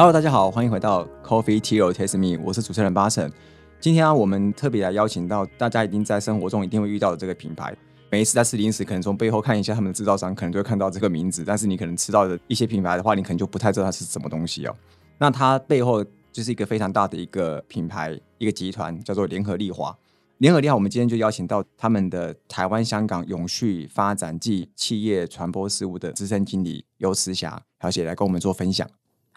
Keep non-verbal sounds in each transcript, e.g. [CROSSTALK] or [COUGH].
Hello，大家好，欢迎回到 Coffee Tea or Taste Me，我是主持人巴神。今天啊，我们特别来邀请到大家一定在生活中一定会遇到的这个品牌。每一次在吃零食，可能从背后看一下他们的制造商，可能就会看到这个名字。但是你可能吃到的一些品牌的话，你可能就不太知道它是什么东西哦。那它背后就是一个非常大的一个品牌，一个集团，叫做联合利华。联合利华，我们今天就邀请到他们的台湾、香港永续发展暨企业传播事务的资深经理尤慈霞小姐来跟我们做分享。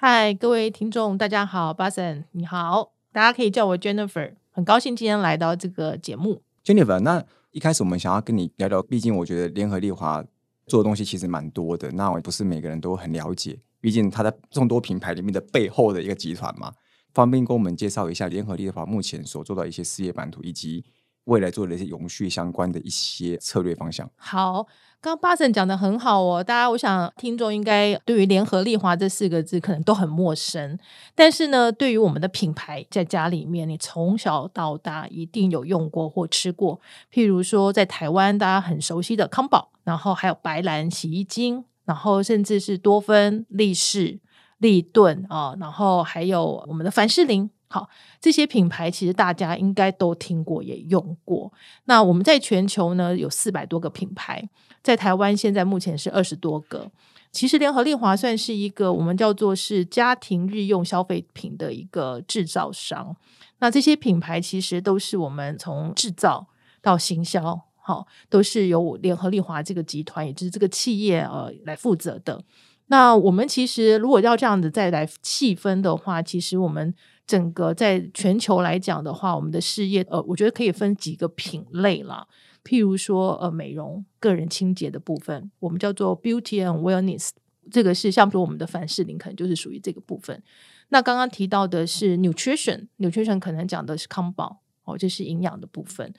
嗨，各位听众，大家好，巴森你好，大家可以叫我 Jennifer，很高兴今天来到这个节目。Jennifer，那一开始我们想要跟你聊聊，毕竟我觉得联合利华做的东西其实蛮多的，那我不是每个人都很了解，毕竟它在众多品牌里面的背后的一个集团嘛。方便跟我们介绍一下联合利华目前所做的一些事业版图，以及未来做的一些永续相关的一些策略方向。好，刚刚巴神讲的很好哦，大家我想听众应该对于联合利华这四个字可能都很陌生，但是呢，对于我们的品牌，在家里面你从小到大一定有用过或吃过，譬如说在台湾大家很熟悉的康宝，然后还有白兰洗衣精，然后甚至是多芬、力士。立顿啊，然后还有我们的凡士林，好，这些品牌其实大家应该都听过，也用过。那我们在全球呢有四百多个品牌，在台湾现在目前是二十多个。其实联合利华算是一个我们叫做是家庭日用消费品的一个制造商。那这些品牌其实都是我们从制造到行销，好，都是由联合利华这个集团，也就是这个企业呃来负责的。那我们其实如果要这样子再来细分的话，其实我们整个在全球来讲的话，我们的事业呃，我觉得可以分几个品类啦。譬如说呃，美容、个人清洁的部分，我们叫做 Beauty and Wellness，这个是像比如我们的凡士林，可能就是属于这个部分。那刚刚提到的是 Nutrition，Nutrition 可能讲的是康宝哦，这是营养的部分。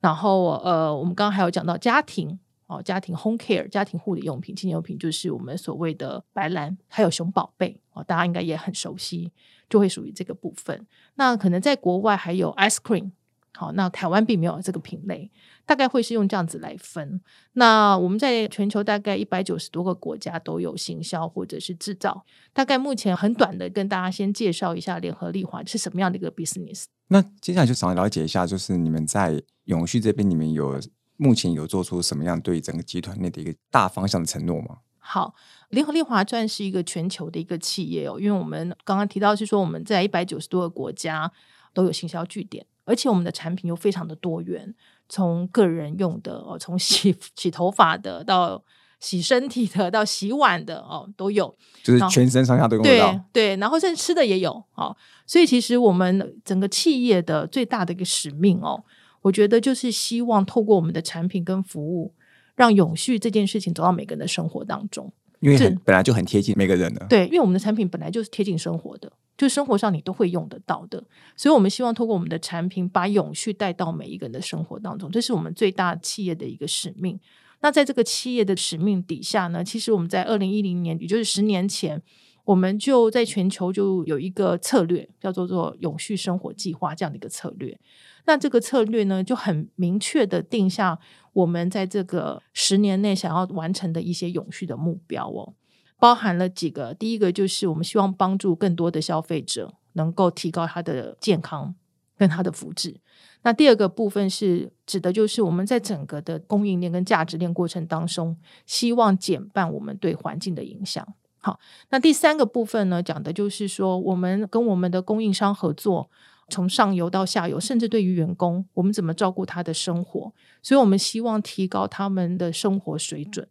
然后呃，我们刚刚还有讲到家庭。哦，家庭 home care 家庭护理用品、清洁用品，就是我们所谓的白兰，还有熊宝贝哦，大家应该也很熟悉，就会属于这个部分。那可能在国外还有 ice cream，好，那台湾并没有这个品类，大概会是用这样子来分。那我们在全球大概一百九十多个国家都有行销或者是制造。大概目前很短的跟大家先介绍一下联合利华是什么样的一个 business。那接下来就想了解一下，就是你们在永续这边，你们有。目前有做出什么样对整个集团内的一个大方向的承诺吗？好，联合利华算是一个全球的一个企业哦，因为我们刚刚提到是说我们在一百九十多个国家都有行销据点，而且我们的产品又非常的多元，从个人用的哦，从洗 [LAUGHS] 洗头发的到洗身体的到洗碗的哦都有，就是全身上下都用得到。对，然后甚至吃的也有哦，所以其实我们整个企业的最大的一个使命哦。我觉得就是希望透过我们的产品跟服务，让永续这件事情走到每个人的生活当中。因为本来就很贴近每个人的。对，因为我们的产品本来就是贴近生活的，就生活上你都会用得到的。所以，我们希望通过我们的产品，把永续带到每一个人的生活当中，这是我们最大企业的一个使命。那在这个企业的使命底下呢，其实我们在二零一零年，也就是十年前，我们就在全球就有一个策略，叫做做永续生活计划这样的一个策略。那这个策略呢，就很明确的定下我们在这个十年内想要完成的一些永续的目标哦，包含了几个。第一个就是我们希望帮助更多的消费者能够提高他的健康跟他的福祉。那第二个部分是指的就是我们在整个的供应链跟价值链过程当中，希望减半我们对环境的影响。好，那第三个部分呢，讲的就是说我们跟我们的供应商合作。从上游到下游，甚至对于员工，我们怎么照顾他的生活？所以我们希望提高他们的生活水准。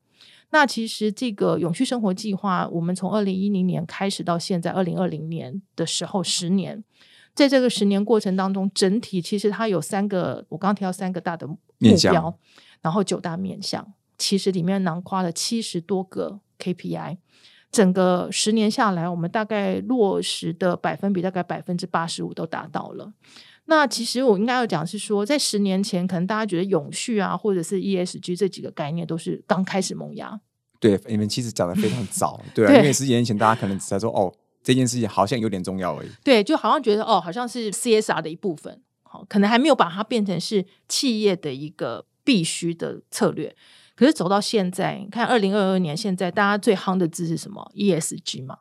那其实这个永续生活计划，我们从二零一零年开始到现在二零二零年的时候，十年，在这个十年过程当中，整体其实它有三个，我刚刚提到三个大的目标，然后九大面向，其实里面囊括了七十多个 KPI。整个十年下来，我们大概落实的百分比大概百分之八十五都达到了。那其实我应该要讲是说，在十年前，可能大家觉得永续啊，或者是 ESG 这几个概念都是刚开始萌芽。对，你们其实讲的非常早，[LAUGHS] 对啊，因为十几年前大家可能只在说哦，这件事情好像有点重要而已。对，就好像觉得哦，好像是 CSR 的一部分，好，可能还没有把它变成是企业的一个必须的策略。可是走到现在，你看二零二二年，现在大家最夯的字是什么？ESG 嘛。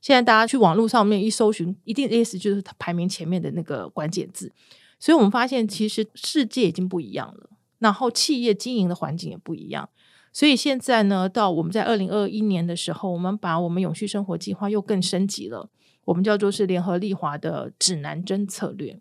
现在大家去网络上面一搜寻，一定 ESG 就是排名前面的那个关键字。所以我们发现，其实世界已经不一样了，然后企业经营的环境也不一样。所以现在呢，到我们在二零二一年的时候，我们把我们永续生活计划又更升级了，我们叫做是联合利华的指南针策略。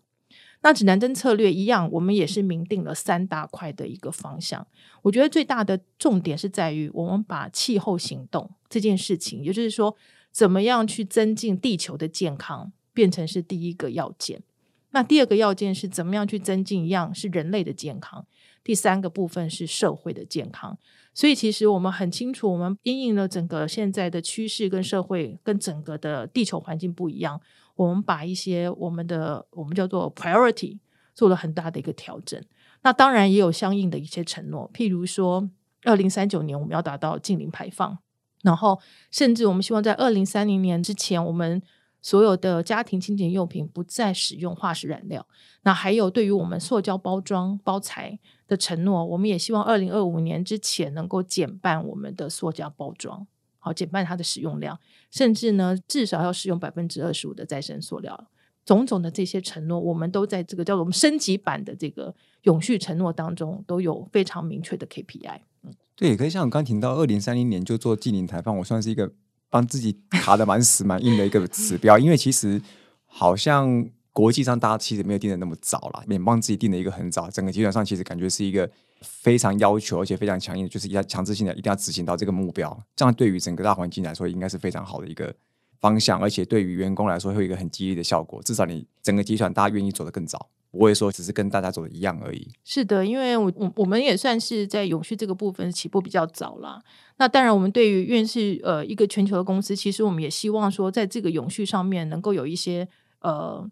那指南针策略一样，我们也是明定了三大块的一个方向。我觉得最大的重点是在于，我们把气候行动这件事情，也就是说，怎么样去增进地球的健康，变成是第一个要件。那第二个要件是怎么样去增进一样是人类的健康。第三个部分是社会的健康。所以其实我们很清楚，我们因应了整个现在的趋势跟社会跟整个的地球环境不一样。我们把一些我们的我们叫做 priority 做了很大的一个调整，那当然也有相应的一些承诺，譬如说二零三九年我们要达到净零排放，然后甚至我们希望在二零三零年之前，我们所有的家庭清洁用品不再使用化石燃料。那还有对于我们塑胶包装包材的承诺，我们也希望二零二五年之前能够减半我们的塑胶包装。好，减半它的使用量，甚至呢，至少要使用百分之二十五的再生塑料。种种的这些承诺，我们都在这个叫做我们升级版的这个永续承诺当中，都有非常明确的 KPI。嗯，对，可以像我刚提到二零三零年就做近零排放，我算是一个帮自己卡的蛮死蛮硬的一个指标，因为其实好像国际上大家其实没有定的那么早了，免帮自己定的一个很早，整个集团上其实感觉是一个。非常要求，而且非常强硬，就是要强制性的，一定要执行到这个目标。这样对于整个大环境来说，应该是非常好的一个方向，而且对于员工来说，会有一个很激励的效果。至少你整个集团大家愿意走得更早，不会说只是跟大家走的一样而已。是的，因为我我我们也算是在永续这个部分起步比较早了。那当然，我们对于院是呃一个全球的公司，其实我们也希望说，在这个永续上面能够有一些呃。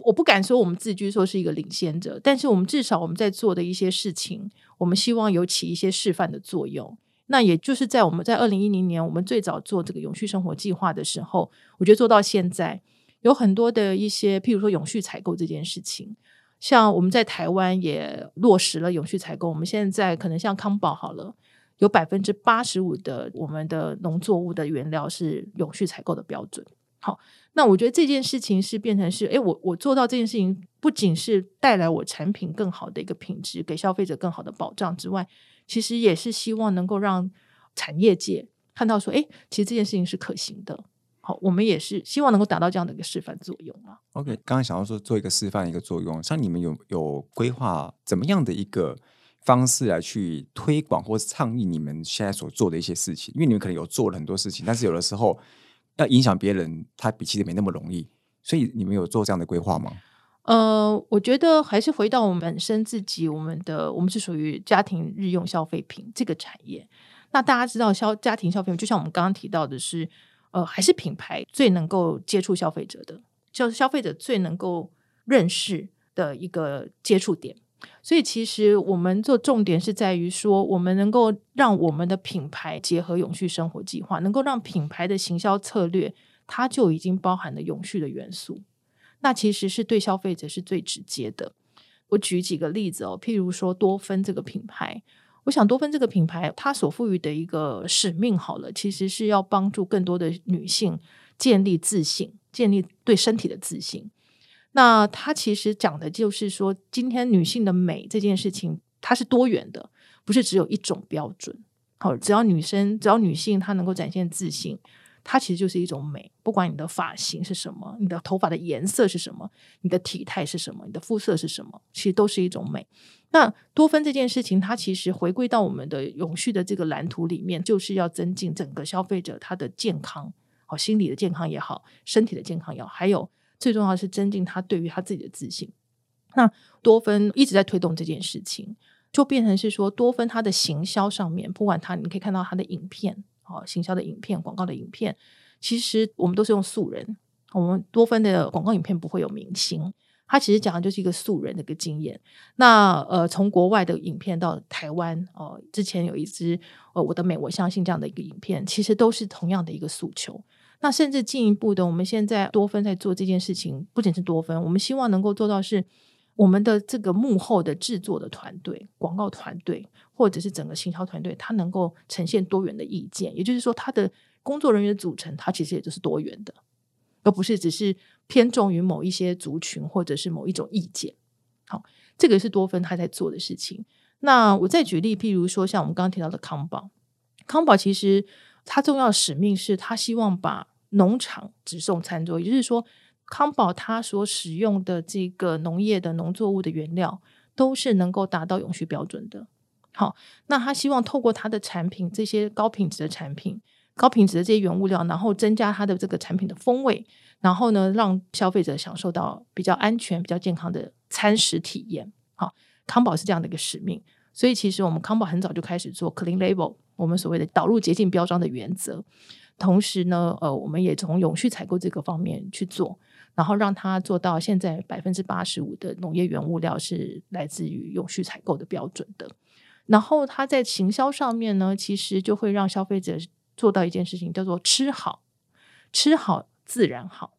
我不敢说我们自居说是一个领先者，但是我们至少我们在做的一些事情，我们希望有起一些示范的作用。那也就是在我们在二零一零年我们最早做这个永续生活计划的时候，我觉得做到现在有很多的一些，譬如说永续采购这件事情，像我们在台湾也落实了永续采购。我们现在可能像康宝好了，有百分之八十五的我们的农作物的原料是永续采购的标准。好。那我觉得这件事情是变成是，哎，我我做到这件事情，不仅是带来我产品更好的一个品质，给消费者更好的保障之外，其实也是希望能够让产业界看到说，哎，其实这件事情是可行的。好，我们也是希望能够达到这样的一个示范作用啊。OK，刚刚想要说做一个示范一个作用，像你们有有规划怎么样的一个方式来去推广或是倡议你们现在所做的一些事情？因为你们可能有做了很多事情，但是有的时候。要影响别人，他比其实没那么容易，所以你们有做这样的规划吗？呃，我觉得还是回到我们本身自己，我们的我们是属于家庭日用消费品这个产业。那大家知道消家庭消费品，就像我们刚刚提到的是，呃，还是品牌最能够接触消费者的，就是消费者最能够认识的一个接触点。所以，其实我们做重点是在于说，我们能够让我们的品牌结合永续生活计划，能够让品牌的行销策略，它就已经包含了永续的元素。那其实是对消费者是最直接的。我举几个例子哦，譬如说多芬这个品牌，我想多芬这个品牌，它所赋予的一个使命，好了，其实是要帮助更多的女性建立自信，建立对身体的自信。那它其实讲的就是说，今天女性的美这件事情，它是多元的，不是只有一种标准。好，只要女生，只要女性她能够展现自信，它其实就是一种美。不管你的发型是什么，你的头发的颜色是什么，你的体态是什么，你的肤色是什么，其实都是一种美。那多芬这件事情，它其实回归到我们的永续的这个蓝图里面，就是要增进整个消费者他的健康，好，心理的健康也好，身体的健康也好，还有。最重要的是增进他对于他自己的自信。那多芬一直在推动这件事情，就变成是说多芬它的行销上面，不管它，你可以看到它的影片，哦，行销的影片、广告的影片，其实我们都是用素人。我们多芬的广告影片不会有明星，它其实讲的就是一个素人的一个经验。那呃，从国外的影片到台湾，哦，之前有一支呃我的美，我相信这样的一个影片，其实都是同样的一个诉求。那甚至进一步的，我们现在多芬在做这件事情，不仅是多芬，我们希望能够做到是我们的这个幕后的制作的团队、广告团队，或者是整个行销团队，它能够呈现多元的意见。也就是说，它的工作人员组成，它其实也就是多元的。而不是只是偏重于某一些族群或者是某一种意见。好，这个是多芬他在做的事情。那我再举例，譬如说像我们刚刚提到的康宝，康宝其实它重要使命是，他希望把农场直送餐桌，也就是说，康宝它所使用的这个农业的农作物的原料，都是能够达到永续标准的。好，那他希望透过他的产品，这些高品质的产品、高品质的这些原物料，然后增加他的这个产品的风味，然后呢，让消费者享受到比较安全、比较健康的餐食体验。好。康宝是这样的一个使命，所以其实我们康宝很早就开始做 clean label，我们所谓的导入洁净标章的原则。同时呢，呃，我们也从永续采购这个方面去做，然后让它做到现在百分之八十五的农业原物料是来自于永续采购的标准的。然后它在行销上面呢，其实就会让消费者做到一件事情，叫做吃好，吃好自然好，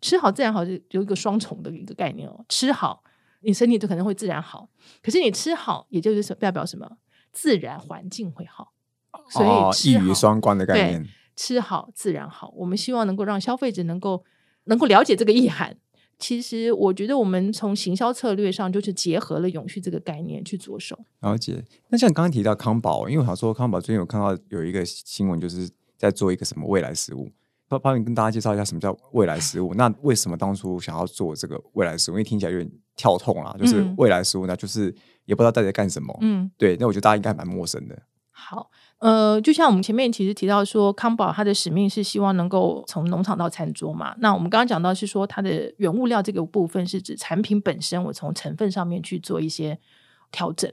吃好自然好就有一个双重的一个概念哦，吃好。你身体就可能会自然好，可是你吃好，也就是代表什么？自然环境会好，所以一语双关的概念，吃好自然好。我们希望能够让消费者能够能够了解这个意涵。其实我觉得我们从行销策略上就是结合了永续这个概念去着手。了解。那像刚刚提到康宝，因为我想说康宝最近有看到有一个新闻，就是在做一个什么未来食物。帮你跟大家介绍一下什么叫未来食物？那为什么当初想要做这个未来食物？因为听起来有点跳痛啊，就是未来食物呢，就是也不知道大家在干什么。嗯，对，那我觉得大家应该蛮陌生的。好，呃，就像我们前面其实提到说，康宝它的使命是希望能够从农场到餐桌嘛。那我们刚刚讲到是说，它的原物料这个部分是指产品本身，我从成分上面去做一些调整。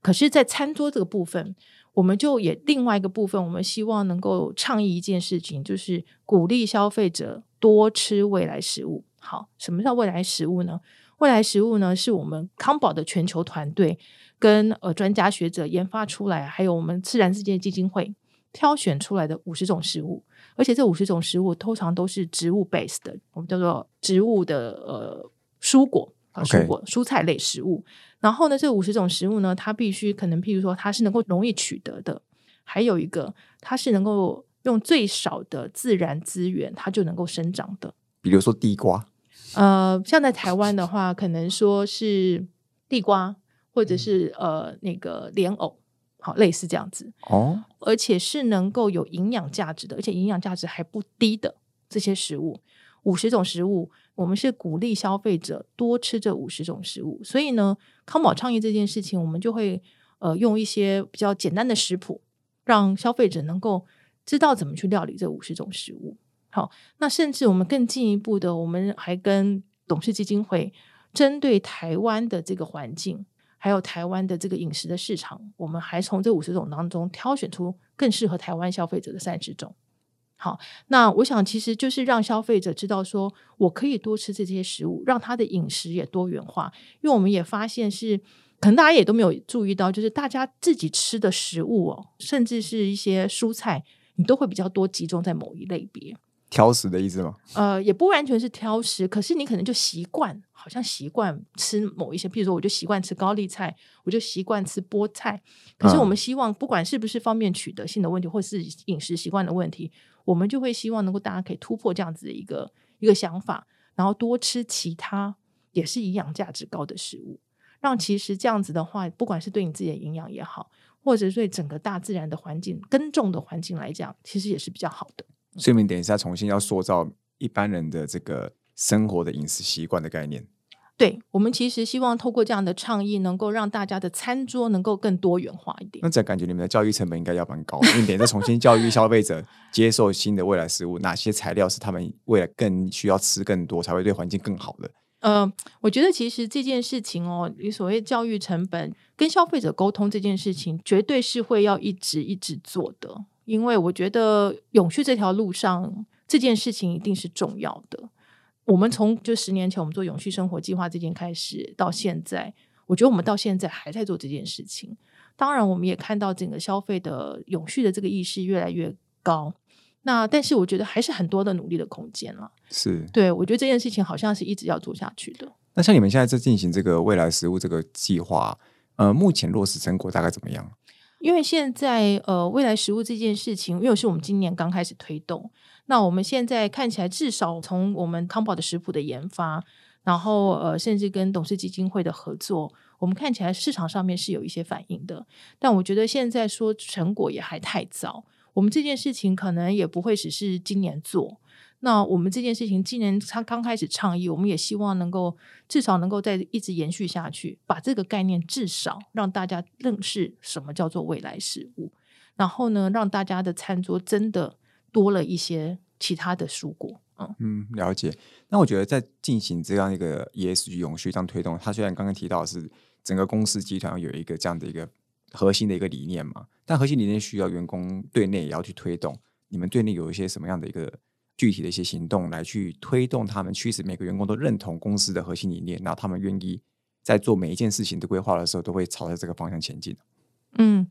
可是，在餐桌这个部分。我们就也另外一个部分，我们希望能够倡议一件事情，就是鼓励消费者多吃未来食物。好，什么叫未来食物呢？未来食物呢，是我们康宝的全球团队跟呃专家学者研发出来，还有我们自然世界基金会挑选出来的五十种食物，而且这五十种食物通常都是植物 base 的，我们叫做植物的呃蔬果啊，蔬果蔬菜类食物。然后呢，这五十种食物呢，它必须可能，譬如说，它是能够容易取得的；还有一个，它是能够用最少的自然资源，它就能够生长的。比如说地瓜，呃，像在台湾的话，可能说是地瓜，或者是呃那个莲藕，好，类似这样子哦。而且是能够有营养价值的，而且营养价值还不低的这些食物。五十种食物，我们是鼓励消费者多吃这五十种食物，所以呢，康宝创业这件事情，我们就会呃用一些比较简单的食谱，让消费者能够知道怎么去料理这五十种食物。好，那甚至我们更进一步的，我们还跟董事基金会针对台湾的这个环境，还有台湾的这个饮食的市场，我们还从这五十种当中挑选出更适合台湾消费者的三十种。好，那我想其实就是让消费者知道，说我可以多吃这些食物，让他的饮食也多元化。因为我们也发现是，可能大家也都没有注意到，就是大家自己吃的食物哦，甚至是一些蔬菜，你都会比较多集中在某一类别。挑食的意思吗？呃，也不完全是挑食，可是你可能就习惯，好像习惯吃某一些，譬如说，我就习惯吃高丽菜，我就习惯吃菠菜。可是我们希望，不管是不是方面取得性的问题，或是饮食习惯的问题，我们就会希望能够大家可以突破这样子的一个一个想法，然后多吃其他也是营养价值高的食物，让其实这样子的话，不管是对你自己的营养也好，或者对整个大自然的环境耕种的环境来讲，其实也是比较好的。所以，我们等一下重新要塑造一般人的这个生活的饮食习惯的概念。对，我们其实希望透过这样的倡议，能够让大家的餐桌能够更多元化一点。那这感觉你们的教育成本应该要蛮高，因为等于重新教育消费者 [LAUGHS] 接受新的未来食物，哪些材料是他们未来更需要吃更多，才会对环境更好的。呃，我觉得其实这件事情哦，你所谓教育成本跟消费者沟通这件事情，绝对是会要一直一直做的。因为我觉得永续这条路上这件事情一定是重要的。我们从就十年前我们做永续生活计划这件开始到现在，我觉得我们到现在还在做这件事情。当然，我们也看到整个消费的永续的这个意识越来越高。那但是我觉得还是很多的努力的空间了。是，对我觉得这件事情好像是一直要做下去的。那像你们现在在进行这个未来食物这个计划，呃，目前落实成果大概怎么样？因为现在呃，未来食物这件事情，因为是我们今年刚开始推动，那我们现在看起来，至少从我们康宝的食谱的研发，然后呃，甚至跟董事基金会的合作，我们看起来市场上面是有一些反应的。但我觉得现在说成果也还太早，我们这件事情可能也不会只是今年做。那我们这件事情既然他刚开始倡议，我们也希望能够至少能够再一直延续下去，把这个概念至少让大家认识什么叫做未来食物，然后呢，让大家的餐桌真的。多了一些其他的蔬果，嗯嗯，了解。那我觉得在进行这样一个 ESG 永续这样推动，它虽然刚刚提到是整个公司集团有一个这样的一个核心的一个理念嘛，但核心理念需要员工对内也要去推动。你们对内有一些什么样的一个具体的一些行动来去推动他们，驱使每个员工都认同公司的核心理念，然后他们愿意在做每一件事情的规划的时候，都会朝着这个方向前进。嗯。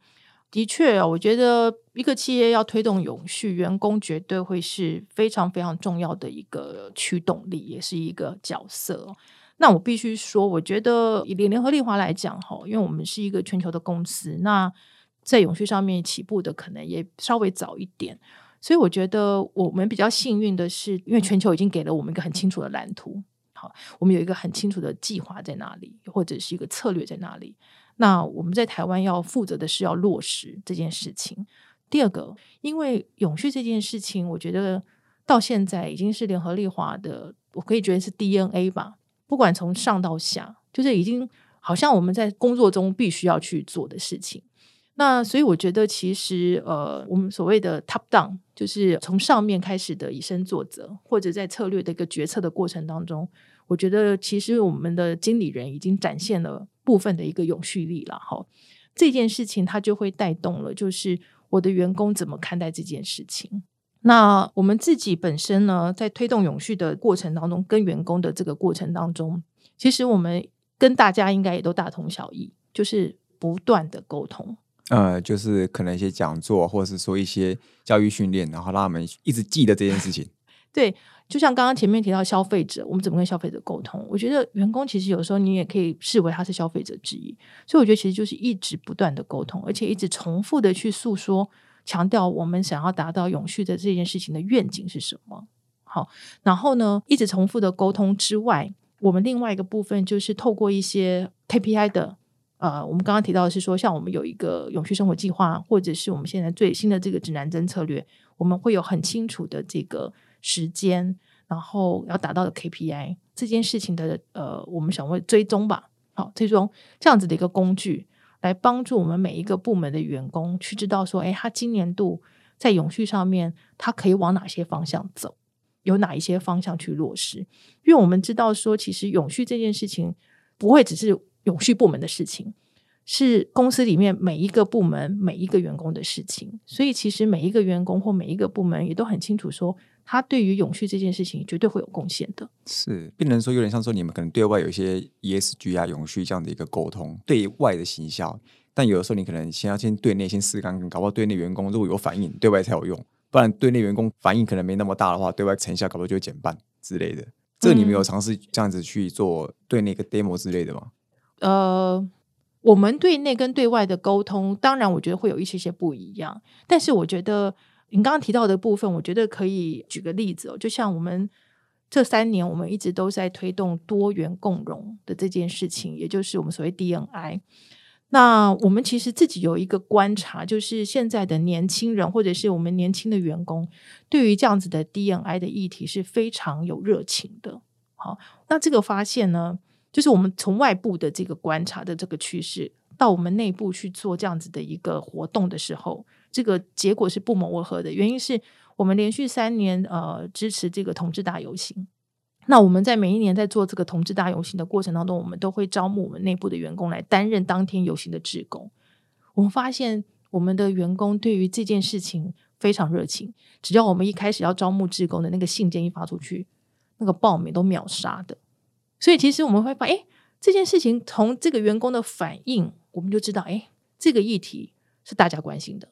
的确啊，我觉得一个企业要推动永续，员工绝对会是非常非常重要的一个驱动力，也是一个角色。那我必须说，我觉得以联合利华来讲，哈，因为我们是一个全球的公司，那在永续上面起步的可能也稍微早一点，所以我觉得我们比较幸运的是，因为全球已经给了我们一个很清楚的蓝图，好，我们有一个很清楚的计划在哪里，或者是一个策略在哪里。那我们在台湾要负责的是要落实这件事情。第二个，因为永续这件事情，我觉得到现在已经是联合利华的，我可以觉得是 DNA 吧。不管从上到下，就是已经好像我们在工作中必须要去做的事情。那所以我觉得，其实呃，我们所谓的 top down，就是从上面开始的以身作则，或者在策略的一个决策的过程当中，我觉得其实我们的经理人已经展现了。部分的一个永续力了哈，这件事情它就会带动了，就是我的员工怎么看待这件事情。那我们自己本身呢，在推动永续的过程当中，跟员工的这个过程当中，其实我们跟大家应该也都大同小异，就是不断的沟通。呃，就是可能一些讲座，或者是说一些教育训练，然后让他们一直记得这件事情。[LAUGHS] 对。就像刚刚前面提到消费者，我们怎么跟消费者沟通？我觉得员工其实有时候你也可以视为他是消费者之一，所以我觉得其实就是一直不断的沟通，而且一直重复的去诉说，强调我们想要达到永续的这件事情的愿景是什么。好，然后呢，一直重复的沟通之外，我们另外一个部分就是透过一些 KPI 的，呃，我们刚刚提到的是说，像我们有一个永续生活计划，或者是我们现在最新的这个指南针策略，我们会有很清楚的这个。时间，然后要达到的 KPI 这件事情的呃，我们想问追踪吧，好，追踪这样子的一个工具，来帮助我们每一个部门的员工去知道说，哎，他今年度在永续上面，他可以往哪些方向走，有哪一些方向去落实？因为我们知道说，其实永续这件事情不会只是永续部门的事情。是公司里面每一个部门每一个员工的事情，所以其实每一个员工或每一个部门也都很清楚，说他对于永续这件事情绝对会有贡献的。是，变成说有点像说你们可能对外有一些 ESG 啊永续这样的一个沟通，对外的行销，但有的时候你可能先要先对内先试干，搞不好对内员工如果有反应，对外才有用，不然对内员工反应可能没那么大的话，对外成效搞不好就会减半之类的。这你们有尝试这样子去做对那个 demo 之类的吗？呃。我们对内跟对外的沟通，当然我觉得会有一些些不一样。但是我觉得您刚刚提到的部分，我觉得可以举个例子哦。就像我们这三年，我们一直都在推动多元共融的这件事情，也就是我们所谓 DNI。那我们其实自己有一个观察，就是现在的年轻人或者是我们年轻的员工，对于这样子的 DNI 的议题是非常有热情的。好，那这个发现呢？就是我们从外部的这个观察的这个趋势，到我们内部去做这样子的一个活动的时候，这个结果是不谋而合的。原因是我们连续三年呃支持这个同志大游行，那我们在每一年在做这个同志大游行的过程当中，我们都会招募我们内部的员工来担任当天游行的志工。我们发现我们的员工对于这件事情非常热情，只要我们一开始要招募志工的那个信件一发出去，那个报名都秒杀的。所以其实我们会发现，哎，这件事情从这个员工的反应，我们就知道，哎，这个议题是大家关心的。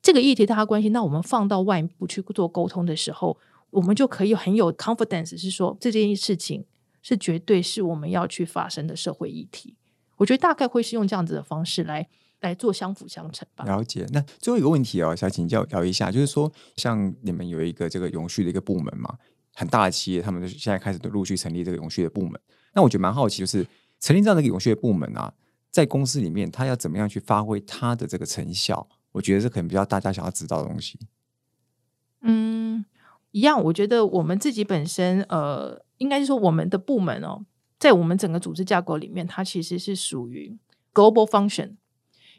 这个议题大家关心，那我们放到外部去做沟通的时候，我们就可以很有 confidence，是说这件事情是绝对是我们要去发生的社会议题。我觉得大概会是用这样子的方式来来做相辅相成吧。了解。那最后一个问题哦，想请教聊一下，就是说，像你们有一个这个永续的一个部门嘛，很大的企业，他们就是现在开始都陆续成立这个永续的部门。那我觉得蛮好奇，就是成立这样的一个永续的部门啊，在公司里面，他要怎么样去发挥他的这个成效？我觉得这可能比较大家想要知道的东西。嗯，一样，我觉得我们自己本身，呃，应该是说我们的部门哦，在我们整个组织架构里面，它其实是属于 global function。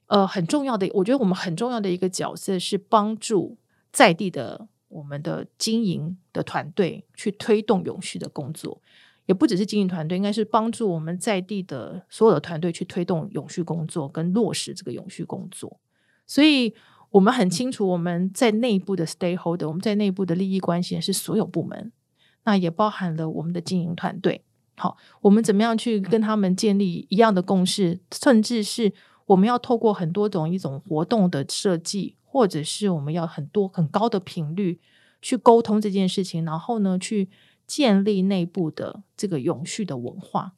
呃，很重要的，我觉得我们很重要的一个角色是帮助在地的我们的经营的团队去推动永续的工作，也不只是经营团队，应该是帮助我们在地的所有的团队去推动永续工作跟落实这个永续工作。所以，我们很清楚我们在内部的 stakeholder，我们在内部的利益关系是所有部门，那也包含了我们的经营团队。好，我们怎么样去跟他们建立一样的共识，甚至是。我们要透过很多种一种活动的设计，或者是我们要很多很高的频率去沟通这件事情，然后呢，去建立内部的这个永续的文化，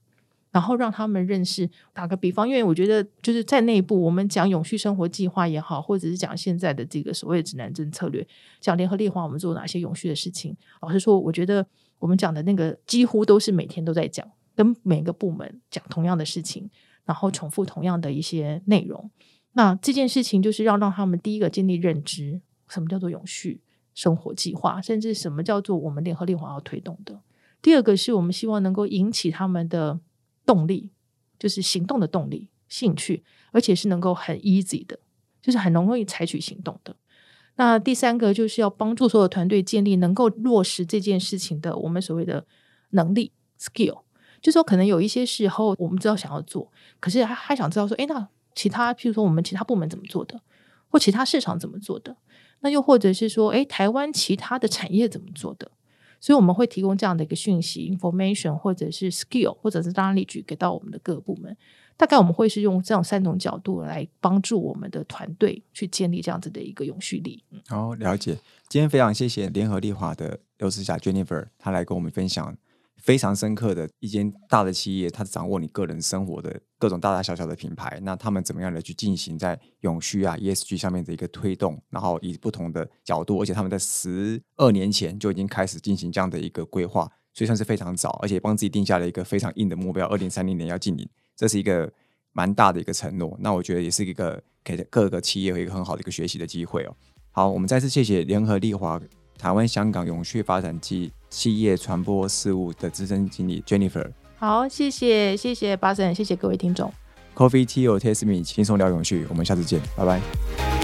然后让他们认识。打个比方，因为我觉得就是在内部，我们讲永续生活计划也好，或者是讲现在的这个所谓指南针策略，讲联合利华我们做哪些永续的事情。老实说，我觉得我们讲的那个几乎都是每天都在讲，跟每个部门讲同样的事情。然后重复同样的一些内容，那这件事情就是要让他们第一个建立认知，什么叫做永续生活计划，甚至什么叫做我们联合利华要推动的。第二个是我们希望能够引起他们的动力，就是行动的动力、兴趣，而且是能够很 easy 的，就是很容易采取行动的。那第三个就是要帮助所有团队建立能够落实这件事情的我们所谓的能力 skill。就说可能有一些时候，我们知道想要做，可是还还想知道说，哎，那其他，譬如说我们其他部门怎么做的，或其他市场怎么做的，那又或者是说，哎，台湾其他的产业怎么做的？所以我们会提供这样的一个讯息 （information） 或者是 skill，或者是当例举给到我们的各个部门。大概我们会是用这样三种角度来帮助我们的团队去建立这样子的一个永续力。好，了解。今天非常谢谢联合利华的刘思霞 Jennifer，她来跟我们分享。非常深刻的一间大的企业，它掌握你个人生活的各种大大小小的品牌。那他们怎么样的去进行在永续啊 ESG 上面的一个推动？然后以不同的角度，而且他们在十二年前就已经开始进行这样的一个规划，所以算是非常早，而且帮自己定下了一个非常硬的目标，二零三零年要进营，这是一个蛮大的一个承诺。那我觉得也是一个给各个企业有一个很好的一个学习的机会哦。好，我们再次谢谢联合利华。台湾香港永续发展及企业传播事务的资深经理 Jennifer，好，谢谢谢谢巴神，谢谢各位听众。Coffee Tea or Taste Me，轻松聊永续，我们下次见，拜拜。